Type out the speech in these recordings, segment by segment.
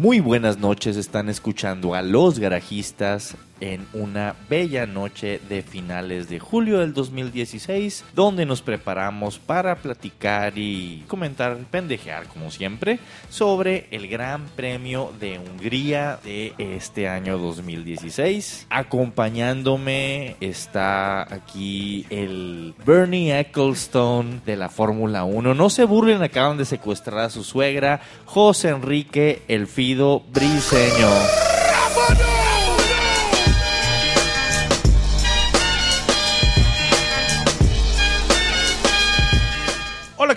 Muy buenas noches, están escuchando a los garajistas en una bella noche de finales de julio del 2016, donde nos preparamos para platicar y comentar, pendejear como siempre, sobre el Gran Premio de Hungría de este año 2016. Acompañándome está aquí el Bernie Ecclestone de la Fórmula 1. No se burlen, acaban de secuestrar a su suegra, José Enrique Elfido Briseño.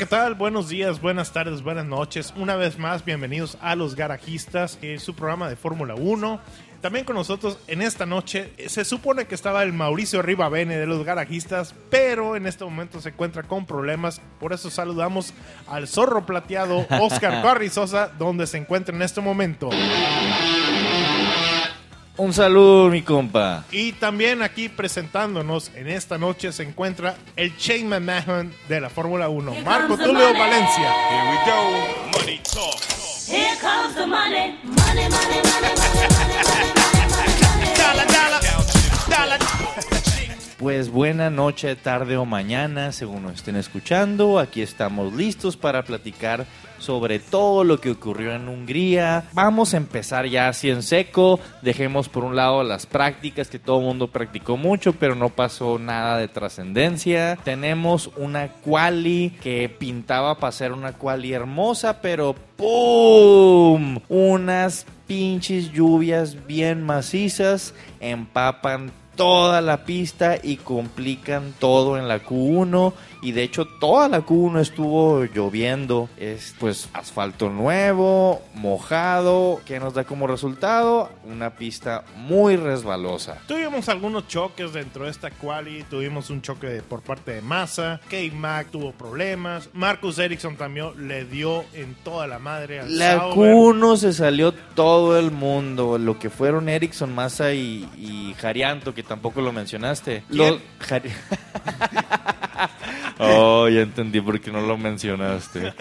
¿Qué tal? Buenos días, buenas tardes, buenas noches. Una vez más, bienvenidos a Los Garajistas, su programa de Fórmula 1. También con nosotros en esta noche se supone que estaba el Mauricio Rivabene de los garajistas, pero en este momento se encuentra con problemas. Por eso saludamos al zorro plateado Oscar Carrizosa, donde se encuentra en este momento. Un saludo, mi compa. Y también aquí presentándonos en esta noche se encuentra el Shane McMahon de la Fórmula 1, Marco Tulio Valencia. Here we go. Money talk. Here comes the money, money, money, money, money, money, money, Dala, dala, dala. Pues buena noche, tarde o mañana, según nos estén escuchando. Aquí estamos listos para platicar sobre todo lo que ocurrió en Hungría. Vamos a empezar ya así en seco. Dejemos por un lado las prácticas que todo el mundo practicó mucho, pero no pasó nada de trascendencia. Tenemos una quali que pintaba para ser una quali hermosa, pero ¡pum! Unas pinches lluvias bien macizas empapan toda la pista y complican todo en la Q1 y de hecho toda la Q1 estuvo lloviendo. Es pues asfalto nuevo mojado que nos da como resultado una pista muy resbalosa. Tuvimos algunos choques dentro de esta quali, tuvimos un choque por parte de Massa, K-Mac tuvo problemas, Marcus Ericsson también le dio en toda la madre al la Sauber. Q1 se salió todo el mundo. Lo que fueron Ericsson Massa y, y Jarianto que tampoco lo mencionaste. Lo- Oh, ya entendí por qué no lo mencionaste.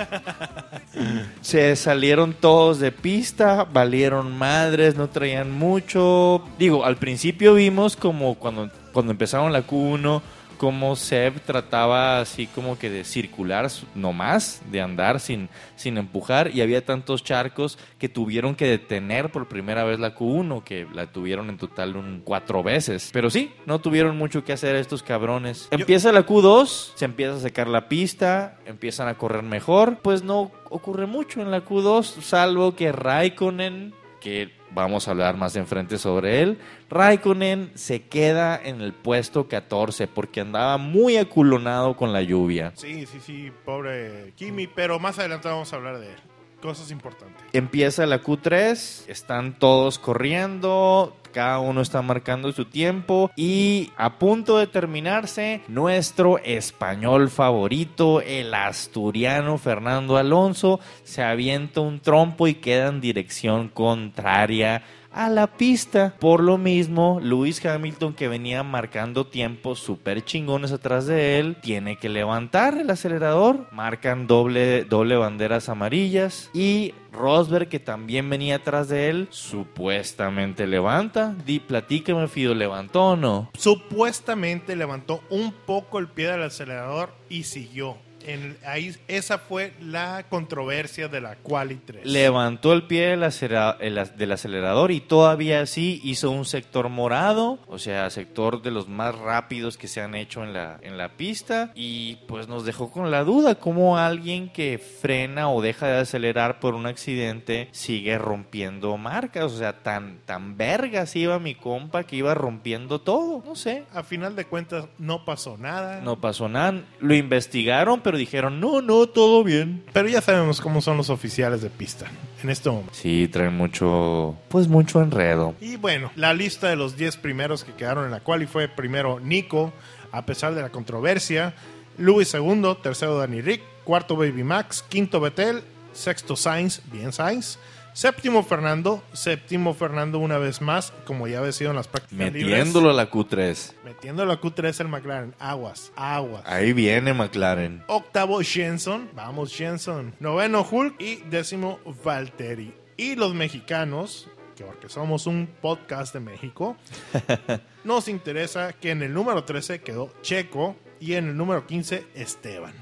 Se salieron todos de pista, valieron madres, no traían mucho. Digo, al principio vimos como cuando, cuando empezaron la Q1, como Seb trataba así como que de circular nomás, de andar sin, sin empujar, y había tantos charcos que tuvieron que detener por primera vez la Q1, que la tuvieron en total un cuatro veces. Pero sí, no tuvieron mucho que hacer estos cabrones. Empieza la Q2, se empieza a secar la pista, empiezan a correr mejor, pues no ocurre mucho en la Q2, salvo que Raikkonen, que vamos a hablar más enfrente sobre él, Raikkonen se queda en el puesto 14 porque andaba muy aculonado con la lluvia. Sí, sí, sí, pobre Kimi, pero más adelante vamos a hablar de él. Cosas importantes. Empieza la Q3, están todos corriendo, cada uno está marcando su tiempo y a punto de terminarse, nuestro español favorito, el asturiano Fernando Alonso, se avienta un trompo y queda en dirección contraria a la pista. Por lo mismo, Lewis Hamilton, que venía marcando tiempos súper chingones atrás de él, tiene que levantar el acelerador. Marcan doble, doble banderas amarillas. Y Rosberg, que también venía atrás de él, supuestamente levanta. Di, platícame, Fido, ¿levantó o no? Supuestamente levantó un poco el pie del acelerador y siguió. En, ahí, esa fue la controversia de la Quali 3. Levantó el pie del, acelera- el ac- del acelerador y todavía así hizo un sector morado, o sea, sector de los más rápidos que se han hecho en la, en la pista. Y pues nos dejó con la duda cómo alguien que frena o deja de acelerar por un accidente sigue rompiendo marcas. O sea, tan, tan vergas iba mi compa que iba rompiendo todo. No sé. A final de cuentas no pasó nada. No pasó nada. Lo investigaron, pero dijeron, no, no, todo bien. Pero ya sabemos cómo son los oficiales de pista en este momento. Sí, traen mucho, pues mucho enredo. Y bueno, la lista de los 10 primeros que quedaron en la quali fue primero Nico, a pesar de la controversia, Luis segundo, tercero Danny Rick, cuarto Baby Max, quinto Betel, sexto Sainz, bien Sainz, séptimo Fernando, séptimo Fernando una vez más, como ya había sido en las prácticas Metiéndolo a la Q3. metiéndolo a Q3 el McLaren, aguas, aguas. Ahí viene McLaren. Octavo Jenson, vamos Jenson. Noveno Hulk y décimo Valtteri. Y los mexicanos, que porque somos un podcast de México, nos interesa que en el número 13 quedó Checo y en el número 15 Esteban.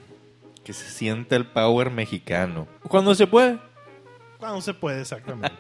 Que se sienta el power mexicano. Cuando se puede. Cuando se puede, exactamente.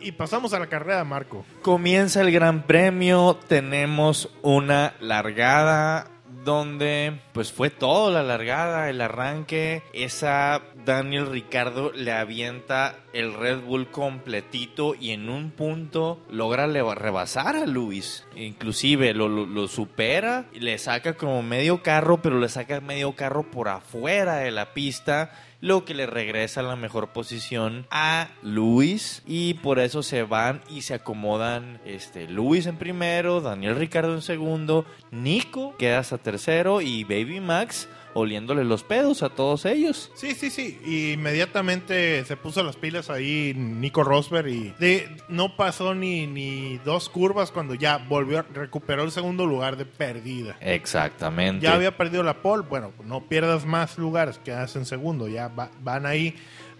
y pasamos a la carrera, Marco. Comienza el Gran Premio, tenemos una largada donde pues fue todo la largada, el arranque, esa Daniel Ricardo le avienta el Red Bull completito y en un punto logra rebasar a Luis, inclusive lo, lo- lo supera, y le saca como medio carro, pero le saca medio carro por afuera de la pista lo que le regresa la mejor posición a Luis. Y por eso se van y se acomodan este Luis en primero, Daniel Ricardo en segundo, Nico queda hasta tercero y Baby Max oliéndole los pedos a todos ellos. Sí, sí, sí. Y inmediatamente se puso las pilas ahí Nico Rosberg y de- no pasó ni, ni dos curvas cuando ya volvió, recuperó el segundo lugar de perdida. Exactamente. Ya había perdido la pole, bueno, no pierdas más lugares, quedas en segundo, ya va- van ahí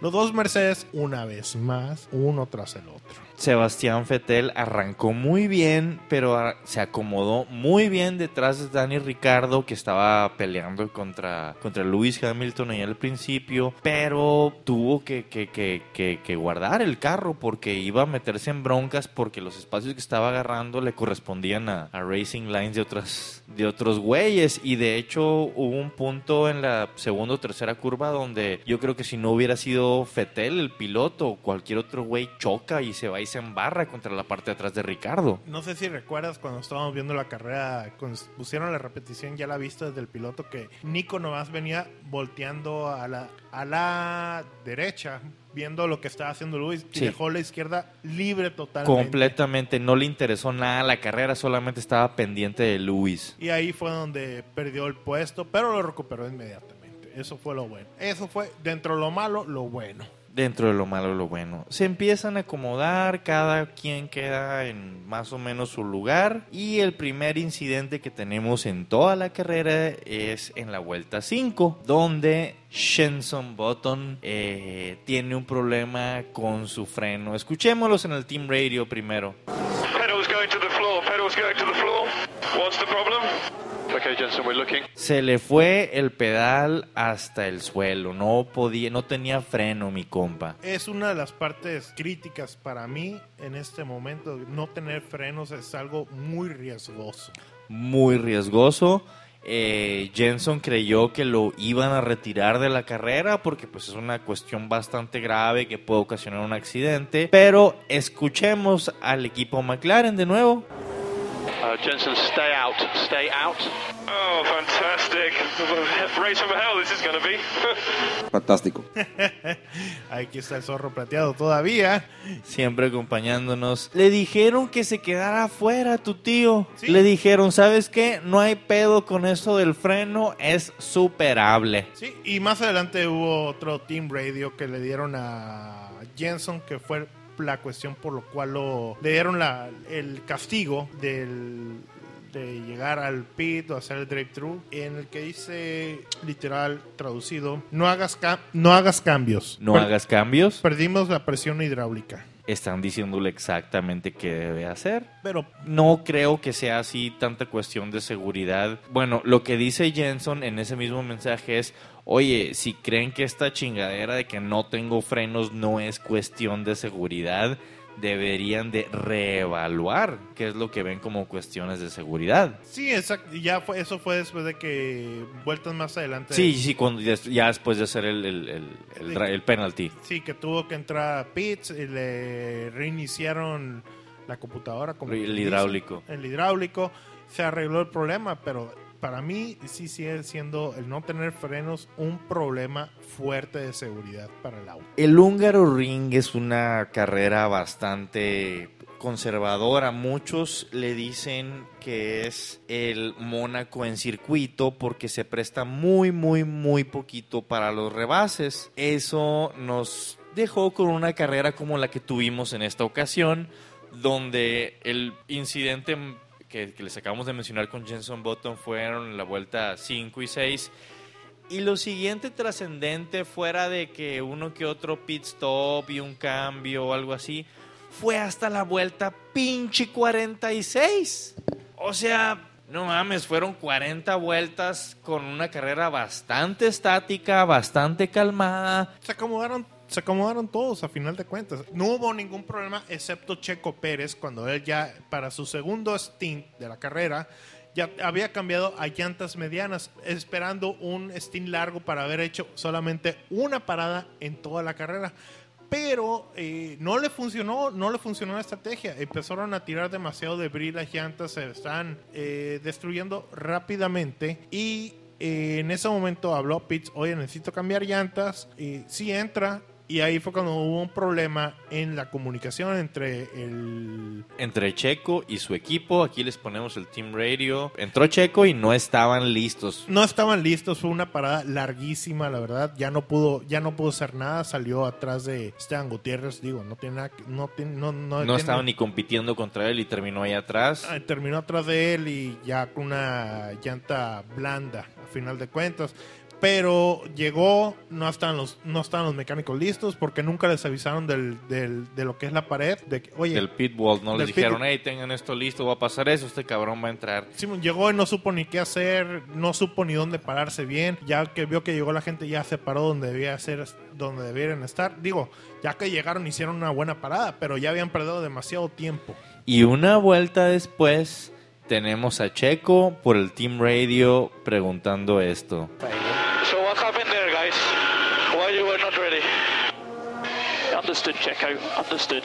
los dos Mercedes una vez más, uno tras el otro. Sebastián Fettel arrancó muy bien, pero se acomodó muy bien detrás de Dani Ricardo, que estaba peleando contra, contra Lewis Hamilton ahí al principio, pero tuvo que, que- que- que- que guardar el carro porque iba a meterse en broncas porque los espacios que estaba agarrando le correspondían a, a Racing Lines de otras de otros güeyes y de hecho hubo un punto en la segunda o tercera curva donde yo creo que si no hubiera sido Fettel el piloto o cualquier otro güey choca y se va y se embarra contra la parte de atrás de Ricardo. No sé si recuerdas cuando estábamos viendo la carrera, cuando pusieron la repetición, ya la vista desde el piloto, que Nico nomás venía volteando a la, a la derecha, viendo lo que estaba haciendo Luis, y Sí. dejó la izquierda libre totalmente. Completamente no le interesó nada la carrera, solamente estaba pendiente de Luis. Y ahí fue donde perdió el puesto, pero lo recuperó inmediatamente. Eso fue lo bueno. Eso fue, dentro de lo malo, lo bueno. Dentro de lo malo, lo bueno. Se empiezan a acomodar, cada quien queda en más o menos su lugar. Y el primer incidente que tenemos en toda la carrera es en la vuelta 5, donde Shenson Button eh, tiene un problema con su freno. Escuchémoslos en el Team Radio primero. Pedals going to the floor, pedals going to the floor. What's the problem? Se le fue el pedal hasta el suelo. No podía, no tenía freno, mi compa. Es una de las partes críticas para mí en este momento. No tener frenos es algo muy riesgoso. muy riesgoso. Eh, Jenson creyó que lo iban a retirar de la carrera porque pues es una cuestión bastante grave que puede ocasionar un accidente. Pero escuchemos al equipo McLaren de nuevo. Uh, Jensen, stay out. Stay out. Oh, fantastic. Race from hell this is going to be. Fantástico. Aquí está el zorro plateado todavía. Siempre acompañándonos. Le dijeron que se quedara afuera tu tío. Sí. Le dijeron, ¿sabes qué? No hay pedo con eso del freno. Es superable. Sí, y más adelante hubo otro Team Radio que le dieron a Jenson, que fue la cuestión por lo cual lo, le dieron la, el castigo del, de llegar al pit o hacer el drive-thru, en el que dice, literal, traducido, no hagas, no hagas cambios. No Per- hagas cambios. Perdimos la presión hidráulica. Están diciéndole exactamente qué debe hacer. Pero No creo que sea así tanta cuestión de seguridad. Bueno, lo que dice Jenson en ese mismo mensaje es, oye, si creen que esta chingadera de que no tengo frenos no es cuestión de seguridad, deberían de reevaluar qué es lo que ven como cuestiones de seguridad. sí, exacto, ya fue, eso fue después de que vueltas más adelante. Sí, sí, cuando ya, después de hacer el, el, el, el Sí. ra- el penalty. Sí, que tuvo que entrar a pits y le reiniciaron la computadora. Como El dice, hidráulico. El hidráulico. Se arregló el problema, pero para mí sí sigue siendo el no tener frenos un problema fuerte de seguridad para el auto. El húngaro ring es una carrera bastante conservadora. Muchos le dicen que es el Mónaco en circuito porque se presta muy, muy, muy poquito para los rebases. Eso nos dejó con una carrera como la que tuvimos en esta ocasión, donde el incidente que, que les acabamos de mencionar con Jenson Button fueron la vuelta 5 y 6 Y lo siguiente trascendente, fuera de que uno que otro pit stop y un cambio o algo así, fue hasta la vuelta pinche 46. O sea, no mames, fueron 40 vueltas con una carrera bastante estática, bastante calmada. Se acomodaron, se acomodaron todos a final de cuentas. No hubo ningún problema excepto Checo Pérez cuando él ya para su segundo stint de la carrera ya había cambiado a llantas medianas, esperando un stint largo para haber hecho solamente una parada en toda la carrera. Pero eh, no le funcionó, no le funcionó la estrategia. Empezaron a tirar demasiado debris, las llantas se están eh, destruyendo rápidamente y eh, en ese momento habló Pitts, oye, necesito cambiar llantas. Y sí entra. Y ahí fue cuando hubo un problema en la comunicación entre el... Entre Checo y su equipo, aquí les ponemos el Team Radio. Entró Checo y no estaban listos. No estaban listos, fue una parada larguísima, la verdad. Ya no pudo, ya no pudo hacer nada, salió atrás de Esteban Gutiérrez, digo, no tiene nada, que- no tiene, no, no, No tiene- estaban ni compitiendo contra él y terminó ahí atrás. Ah, terminó atrás de él y ya con una llanta blanda a final de cuentas. Pero llegó, no estaban los, no estaban los mecánicos listos porque nunca les avisaron del, del- de lo que es la pared. De que, oye, Del pit wall, no les dijeron, hey, tengan esto listo, va a pasar eso, este cabrón va a entrar. Simón llegó y no supo ni qué hacer, no supo ni dónde pararse bien. Ya que vio que llegó la gente, ya se paró donde debía ser, donde debieran estar. Digo, ya que llegaron hicieron una buena parada, pero ya habían perdido demasiado tiempo. Y una vuelta después tenemos a Checo por el Team Radio preguntando esto. Understood, Checo. Understood.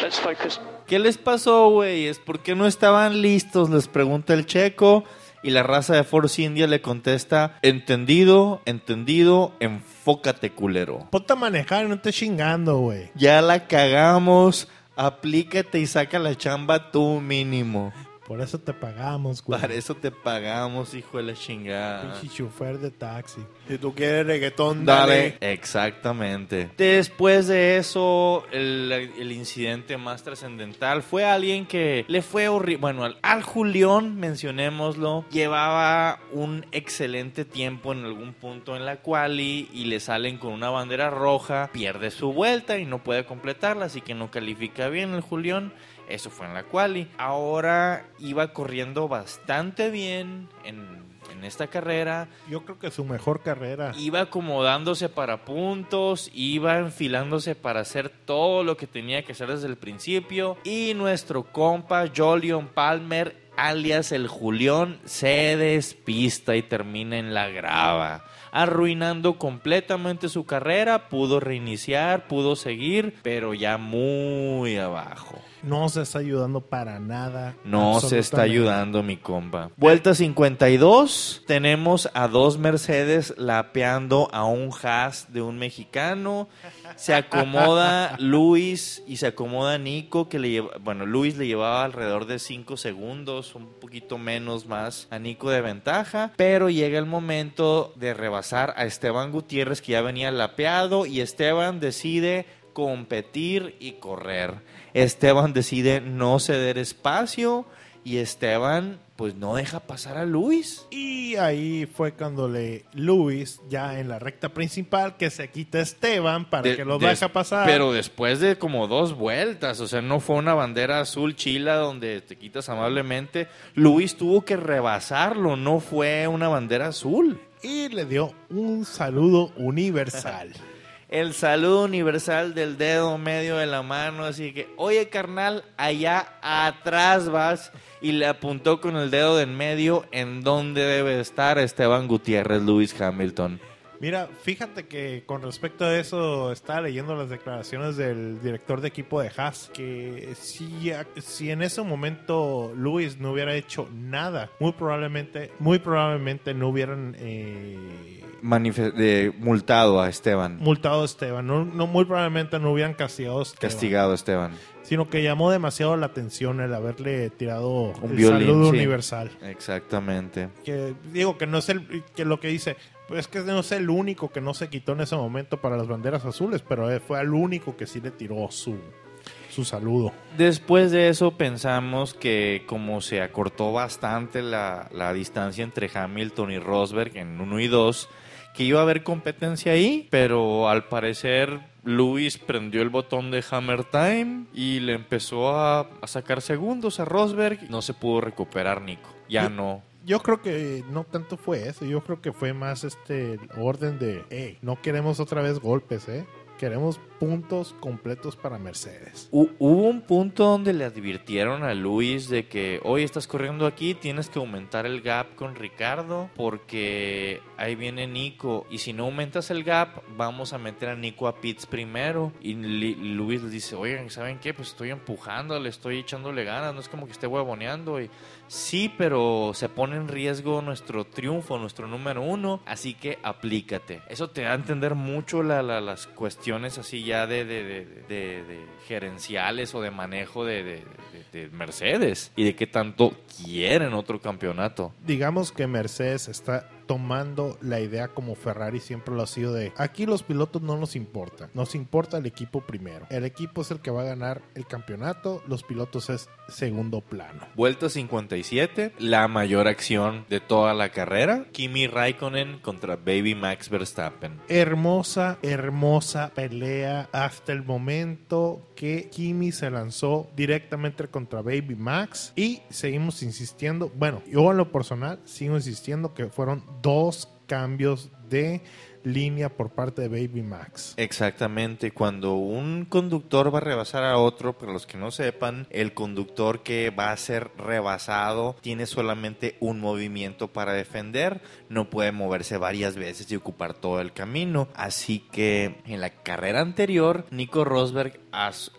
Let's focus. ¿Qué les pasó, güeyes? ¿Por qué no estaban listos? Les pregunta el Checo. Y la raza de Force India le contesta, entendido, entendido, enfócate culero. Ponte a manejar no te chingando, güey. Ya la cagamos, aplícate y saca la chamba tú mínimo. Por eso te pagamos, güey. Para eso te pagamos, hijo de la chingada. Pinche chofer de taxi. Si tú quieres reggaetón, Dale. dale. Exactamente. Después de eso, el, el incidente más trascendental fue alguien que le fue horrible. Bueno, al, al Julián, mencionémoslo, llevaba un excelente tiempo en algún punto en la quali y le salen con una bandera roja, pierde su vuelta y no puede completarla, así que no califica bien el Julián. Eso fue en la quali. Ahora iba corriendo bastante bien en, en esta carrera Yo creo que su mejor carrera. iba acomodándose para puntos, iba enfilándose para hacer todo lo que tenía que hacer desde el principio. Y nuestro compa Jolion Palmer, alias el Julión, se despista y termina en la grava. Arruinando completamente su carrera, pudo reiniciar, pudo seguir, pero ya muy abajo. No se está ayudando para nada. No se está ayudando mi compa. Vuelta 52. Tenemos a dos Mercedes lapeando a un Haas de un mexicano. Se acomoda Luis y se acomoda Nico, que le lleva, bueno, Luis le llevaba alrededor de 5 segundos, un poquito menos más a Nico de ventaja. Pero llega el momento de rebasar a Esteban Gutiérrez, que ya venía lapeado, y Esteban decide competir y correr. Esteban decide no ceder espacio y Esteban pues no deja pasar a Luis. Y ahí fue cuando le Luis, ya en la recta principal, que se quita Esteban para De- que lo deje pasar. Pero después de como dos vueltas, o sea, no fue una bandera azul chila donde te quitas amablemente. Luis tuvo que rebasarlo, no fue una bandera azul. Y le dio un saludo universal. El saludo universal del dedo medio de la mano, así que, oye carnal, allá atrás vas y le apuntó con el dedo de en medio en donde debe estar Esteban Gutiérrez, Luis Hamilton. Mira, fíjate que con respecto a eso, estaba leyendo las declaraciones del director de equipo de Haas, que si, si en ese momento Luis no hubiera hecho nada, muy probablemente, muy probablemente no hubieran eh, Manife- de- multado a Esteban, multado a Esteban, no, no- muy probablemente no hubieran castigado a Esteban, castigado a Esteban. sino que llamó demasiado la atención el haberle tirado Un el violín, saludo sí. universal. Exactamente. que digo que no es el que lo que dice es que no es el único que no se quitó en ese momento para las banderas azules pero eh, fue al único que sí le tiró su su saludo Después de eso pensamos que como se acortó bastante la, la distancia entre Hamilton y Rosberg en 1 y 2, que iba a haber competencia ahí, pero al parecer Luis prendió el botón de Hammer Time y le empezó a, a sacar segundos a Rosberg. No se pudo recuperar Nico. Ya no. Yo creo que no tanto fue eso, yo creo que fue más este orden de, hey, no queremos otra vez golpes, ¿eh? Queremos puntos completos para Mercedes. Hu- Hubo un punto donde le advirtieron a Luis de que hoy estás corriendo aquí, tienes que aumentar el gap con Ricardo porque ahí viene Nico y si no aumentas el gap vamos a meter a Nico a pits primero y Luis le dice, oigan, ¿saben qué? Pues estoy empujando, le estoy echándole ganas, no es como que esté huevoneando y sí, pero se pone en riesgo nuestro triunfo, nuestro número uno, así que aplícate. Eso te da a entender mucho la- la- las cuestiones así de, de- de- de- gerenciales o de manejo de Mercedes y de qué tanto quieren otro campeonato. Digamos que Mercedes está tomando la idea como Ferrari siempre lo ha sido de aquí los pilotos no nos importa, nos importa el equipo primero. El equipo es el que va a ganar el campeonato, los pilotos es segundo plano. Vuelta 57, la mayor acción de toda la carrera. Kimi Raikkonen contra Baby Max Verstappen. Hermosa, hermosa pelea hasta el momento que Kimi se lanzó directamente contra Baby Max y seguimos insistiendo, bueno, yo en lo personal sigo insistiendo que fueron dos cambios de línea por parte de Baby Max. Exactamente, cuando un conductor va a rebasar a otro, para los que no sepan, el conductor que va a ser rebasado tiene solamente un movimiento para defender, no puede moverse varias veces y ocupar todo el camino. Así que en la carrera anterior, Nico Rosberg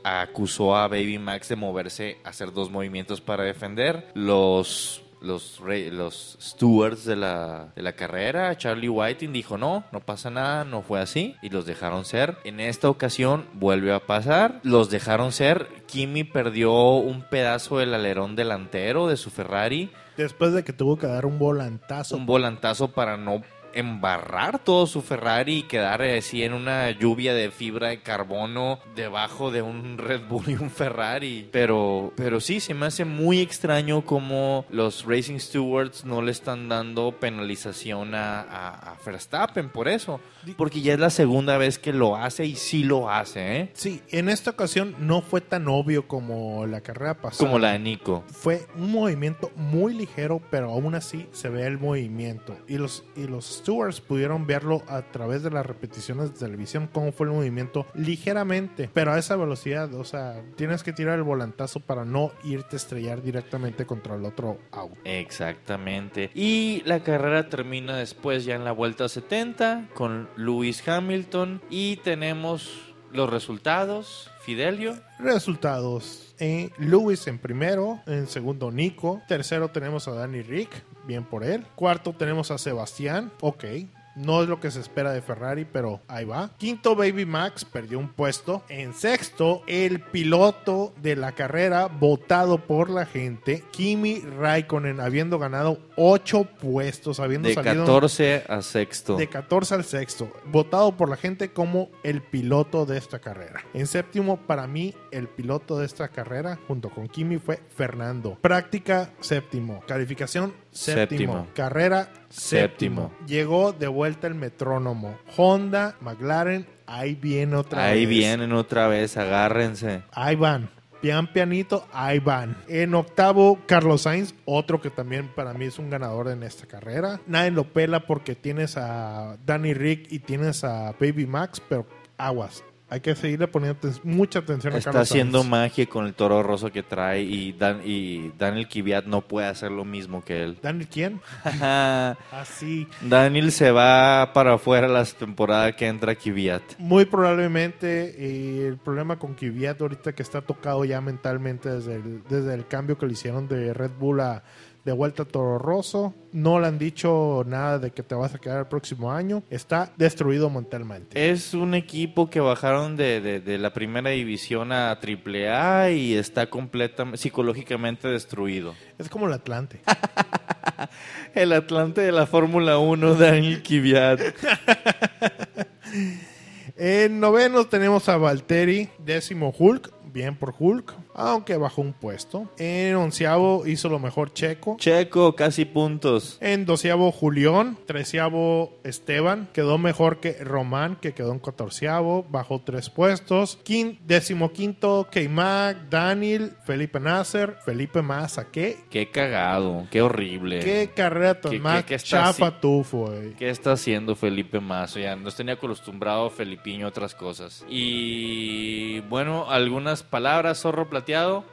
acusó a Baby Max de moverse, hacer dos movimientos para defender. Los los, los stewards de la, de la carrera, Charlie Whiting dijo no, no pasa nada, no fue así y los dejaron ser. En esta ocasión vuelve a pasar, los dejaron ser. Kimi perdió un pedazo del alerón delantero de su Ferrari, Después de que tuvo que dar un volantazo un volantazo para no embarrar todo su Ferrari y quedar así en una lluvia de fibra de carbono debajo de un Red Bull y un Ferrari. Pero, pero sí, se me hace muy extraño como los Racing Stewards no le están dando penalización a, a- a Verstappen por eso. Porque ya es la segunda vez que lo hace y sí lo hace, ¿eh? Sí, en esta ocasión no fue tan obvio como la carrera pasada. Como la de Nico. Fue un movimiento muy ligero, pero aún así se ve el movimiento. Y los, y los stewards pudieron verlo a través de las repeticiones de televisión, cómo fue el movimiento ligeramente, pero a esa velocidad. O sea, tienes que tirar el volantazo para no irte a estrellar directamente contra el otro auto. Exactamente. Y la carrera termina después ya en la vuelta 70 con Lewis Hamilton y tenemos los resultados. Fidelio. Resultados. Eh, Lewis en primero, en segundo Nico, tercero tenemos a Danny Rick, bien por él. Cuarto tenemos a Sebastián, ok. No es lo que se espera de Ferrari, pero ahí va. Quinto, Baby Max perdió un puesto. En sexto, el piloto de la carrera votado por la gente, Kimi Raikkonen, habiendo ganado ocho puestos, habiendo De salido 14 a sexto. de 14 al sexto, votado por la gente como el piloto de esta carrera. En séptimo, para mí, el piloto de esta carrera, junto con Kimi, fue Fernando. Práctica, séptimo. Calificación, séptimo. Séptimo. Carrera, séptimo. Llegó de vuelta el metrónomo. Honda, McLaren, ahí viene otra Ahí vez. vienen otra vez, agárrense. Ahí van. Pian pianito, ahí van. En octavo, Carlos Sainz, otro que también para mí es un ganador en esta carrera. Nadie lo pela porque tienes a Danny Rick y tienes a Baby Max, pero aguas. Hay que seguirle poniendo mucha atención a Está Carlos haciendo Sainz. magia con el toro roso que trae y, Dan, y Daniel Kiviat no puede hacer lo mismo que él. ¿Daniel quién? Así. Daniel se va para afuera la temporada que entra Kiviat. Muy probablemente eh, el problema con Kvyat ahorita que está tocado ya mentalmente desde el, desde el cambio que le hicieron de Red Bull a de vuelta a Toro Rosso. No le han dicho nada de que te vas a quedar el próximo año. Está destruido mentalmente. Es un equipo que bajaron de, de- de la primera división a triple A y está completamente psicológicamente destruido. Es como el Atlante. El Atlante de la Fórmula 1, Daniel Kiviat. En noveno tenemos a Valtteri, décimo Hulk. bien por Hulk, aunque bajó un puesto. En onceavo hizo lo mejor Checo. Checo, casi puntos. En doceavo Julián, treceavo Esteban, quedó mejor que Román, que quedó en catorceavo, bajó tres puestos. Quin, décimo quinto, K-Mac, Daniel, Felipe Nasser, Felipe Massa. ¿Qué, Qué cagado, qué horrible. qué carrera tan ¿Qué- más qué- qué está chafa así? tú fue? ¿Qué está haciendo Felipe Mazo? Ya nos tenía acostumbrado Felipiño a otras cosas. Y bueno, algunas palabras, zorro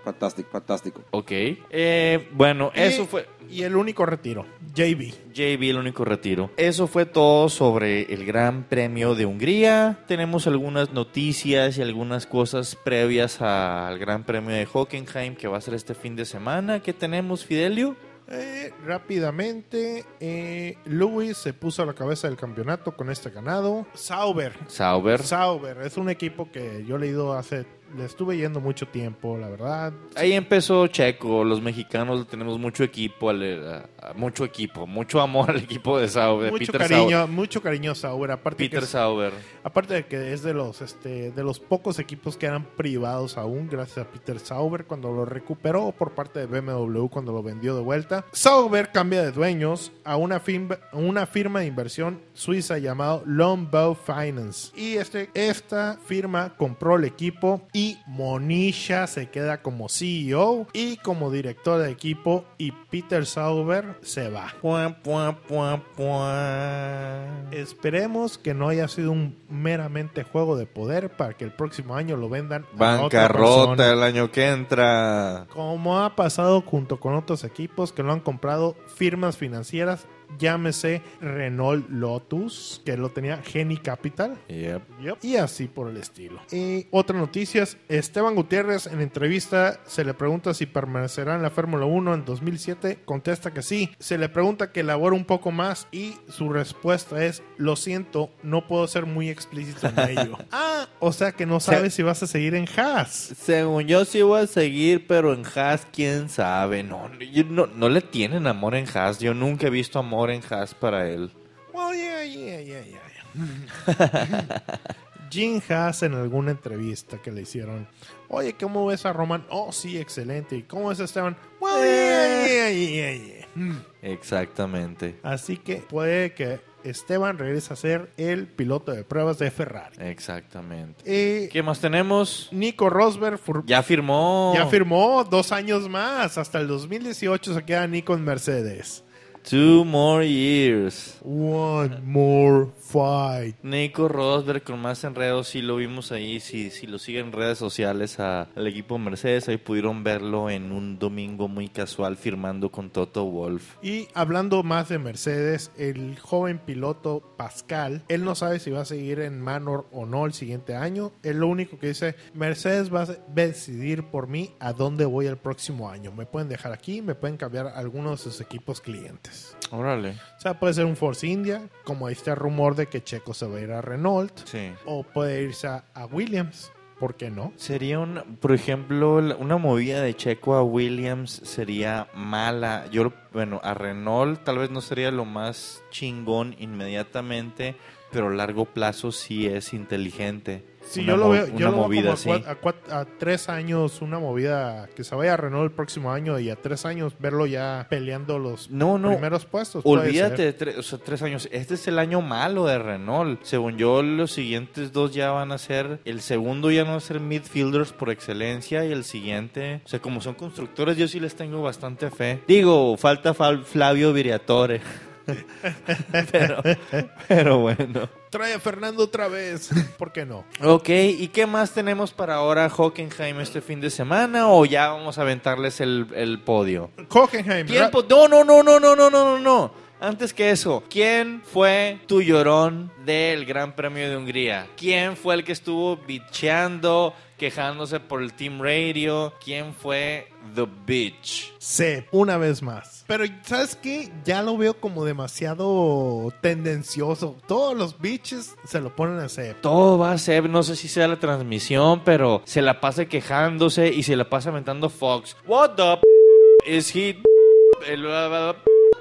Fantástico, fantástico. Ok. Eh, bueno, eso fue. Y el único retiro, JB. JB, el único retiro. Eso fue todo sobre el Gran Premio de Hungría. Tenemos algunas noticias y algunas cosas previas al Gran Premio de Hockenheim que va a ser este fin de semana. ¿Qué tenemos, Fidelio? Eh, rápidamente, eh, Lewis se puso a la cabeza del campeonato con este ganado. Sauber. Sauber. Sauber es un equipo que yo he leído hace, le estuve yendo mucho tiempo, la verdad. Ahí empezó Checo. Los mexicanos tenemos mucho equipo, al- a- a- mucho equipo, mucho amor al equipo de Sauber. mucho Peter cariño, Sauber. mucho cariño a Sauber. Aparte, Peter Sauber. aparte de que es de los, este, de los pocos equipos que eran privados aún, gracias a Peter Sauber cuando lo recuperó por parte de BMW cuando lo vendió de vuelta. Sauber cambia de dueños a una, firma, una firma de inversión suiza llamada Longbow Finance. Y este, esta firma compró el equipo y Monisha se queda como CEO y como director de equipo y Peter Sauber se va. Pua, pua, pua, pua. Esperemos que no haya sido un meramente juego de poder para que el próximo año lo vendan Bancarrota el año que entra. Como ha pasado junto con otros equipos que lo han comprado firmas financieras, llámese Renault Lotus, que lo tenía Geni Capital. Yep. Yep. Y así por el estilo. Y otra noticia, Esteban Gutiérrez en entrevista se le pregunta si permanecerá en la Fórmula 1 en 2007, contesta que sí. Se le pregunta que elabore un poco más y su respuesta es, lo siento, no puedo ser muy explícito en ello. ah, o sea que no sabes si vas a seguir en Haas. Según yo sí voy a seguir, pero en Haas, quién sabe. No, no, no le tienen amor en Haas. Yo nunca he visto amor en Haas para él. Well, yeah, yeah, yeah, yeah. Jim Haas en alguna entrevista que le hicieron, oye, ¿cómo ves a Roman? Oh, sí, excelente. ¿Y cómo ves a Esteban? Well, yeah, yeah, yeah, yeah. Mm. Exactamente. Así que puede que Esteban regrese a ser el piloto de pruebas de Ferrari. Exactamente. Eh, ¿Qué más tenemos? Nico Rosberg Ya firmó. ya firmó dos años más. Hasta el 2018 se queda Nico en Mercedes. Two more years. One more fight. Nico Rosberg con más enredos, sí lo vimos ahí, si, si lo siguen en redes sociales a- al equipo Mercedes, ahí pudieron verlo en un domingo muy casual firmando con Toto Wolf. Y hablando más de Mercedes, el joven piloto Pascal, él no sabe si va a seguir en Manor o no el siguiente año. Él lo único que dice, Mercedes va a decidir por mí a dónde voy el próximo año. Me pueden dejar aquí, me pueden cambiar algunos de sus equipos clientes. Órale. O sea, puede ser un Force India, como este rumor de que Checo se va a ir a Renault, Sí. o puede irse a, a Williams. ¿Por qué no? Sería un, por ejemplo, una movida de Checo a Williams sería mala. Yo, bueno, a Renault tal vez no sería lo más chingón inmediatamente, pero a largo plazo sí es inteligente. Una yo lo veo, una yo lo veo movida como a, así. cua- a cuat- a tres años, una movida que se vaya a Renault el próximo año y a tres años verlo ya peleando los No, no. primeros puestos. Olvídate de tres, o sea, tres años. Este es el año malo de Renault. Según yo, los siguientes dos ya van a ser. El segundo ya no va a ser midfielders por excelencia. Y el siguiente, o sea, como son constructores, yo sí les tengo bastante fe. Digo, falta Fal- Flavio Viriatore. pero, pero bueno. Trae a Fernando otra vez. ¿Por qué no? Ok, ¿y qué más tenemos para ahora Hockenheim este fin de semana? ¿O ya vamos a aventarles el, el podio? Hockenheim. ¿Tiempo? No, no, no, no, no, no, no, no. Antes que eso, ¿quién fue tu llorón del Gran Premio de Hungría? ¿Quién fue el que estuvo bicheando, quejándose por el Team Radio? ¿Quién fue The Bitch? C, una vez más. Pero, ¿sabes qué? Ya lo veo como demasiado tendencioso. Todos los bitches se lo ponen a C. Todo va a ser, no sé si sea la transmisión, pero se la pasa quejándose y se la pasa aventando Fox. What the p- is he?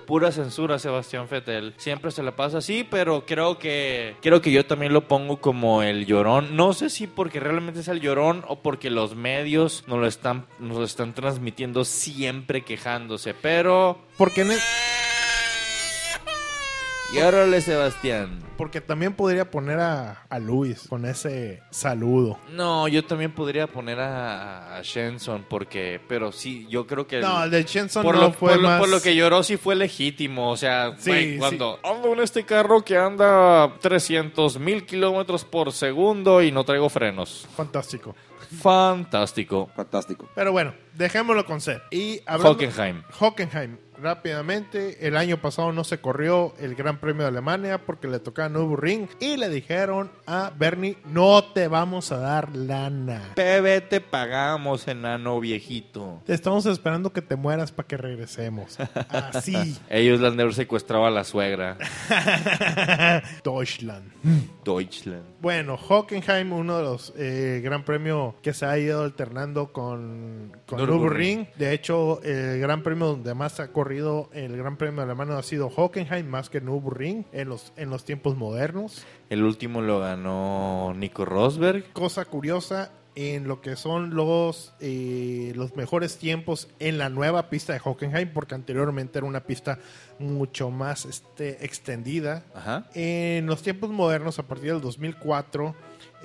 Pura censura, Sebastián Vettel. Siempre se la pasa así, pero creo que creo que yo también lo pongo como el llorón. No sé si porque realmente es el llorón o porque los medios nos lo están, nos lo están transmitiendo siempre quejándose. Pero. Porque, en Y órale, Sebastián. porque también podría poner a, a Luis con ese saludo. No, yo también podría poner a, a Shenson porque, pero sí, yo creo que No, el de Shenson por, no lo, fue por, lo, más... por lo que lloró sí fue legítimo, o sea, Sí, güey, sí. cuando ando en este carro que anda 300 mil kilómetros por segundo y no traigo frenos, Fantástico. fantástico. Fantástico. Pero bueno, dejémoslo con ser. Y hablando- Hockenheim. Hockenheim, rápidamente, el año pasado no se corrió el Gran Premio de Alemania porque le tocaba Nürburgring y le dijeron a Bernie, no te vamos a dar lana. PB te pagamos, enano viejito. Te estamos esperando que te mueras para que regresemos. Así. Ellos le han secuestrado a la suegra. Deutschland. Deutschland. Bueno, Hockenheim, uno de los eh, Gran Premio que se ha ido alternando con, con. Nürburgring. De hecho, el Gran Premio donde más ha corrido el Gran Premio alemán ha sido Hockenheim más que Nürburgring en los, en los tiempos modernos. El último lo ganó Nico Rosberg. Cosa curiosa en lo que son los, eh, los mejores tiempos en la nueva pista de Hockenheim, porque anteriormente era una pista mucho más este, extendida. Ajá. En los tiempos modernos, a partir del 2004,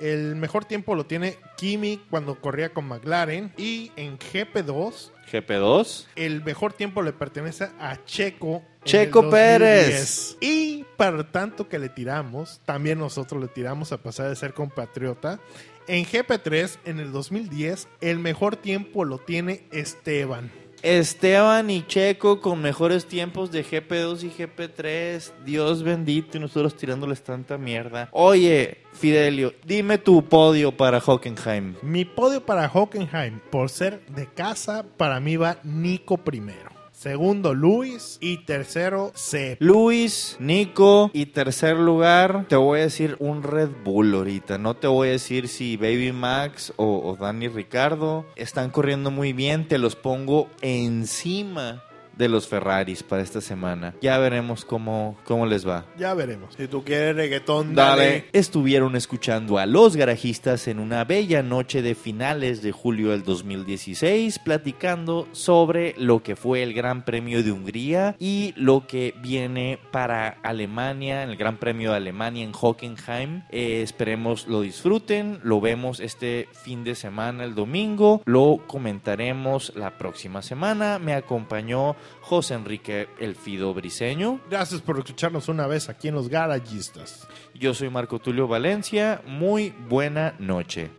el mejor tiempo lo tiene Kimi cuando corría con McLaren. Y en GP2, GP2. el mejor tiempo le pertenece a Checo. Checo Pérez. 2010. Y para tanto que le tiramos, también nosotros le tiramos a pasar de ser compatriota. En GP3, en el 2010, el mejor tiempo lo tiene Esteban. Esteban y Checo con mejores tiempos de GP2 y GP3. Dios bendito y nosotros tirándoles tanta mierda. Oye, Fidelio, dime tu podio para Hockenheim. Mi podio para Hockenheim, por ser de casa, para mí va Nico primero. Segundo, Luis. Y tercero, Sep. Luis, Nico y tercer lugar, te voy a decir un Red Bull ahorita. No te voy a decir si Baby Max o, o Dani Ricardo están corriendo muy bien. Te los pongo encima de los Ferraris para esta semana. Ya veremos cómo, cómo les va. Ya veremos. Si tú quieres reggaetón, dale. Estuvieron escuchando a los garajistas en una bella noche de finales de julio del 2016, platicando sobre lo que fue el Gran Premio de Hungría y lo que viene para Alemania, el Gran Premio de Alemania en Hockenheim. Eh, esperemos lo disfruten, lo vemos este fin de semana, el domingo, lo comentaremos la próxima semana. Me acompañó José Enrique Elfido Briseño. Gracias por escucharnos una vez aquí en Los Garallistas. Yo soy Marco Tulio Valencia. Muy buena noche.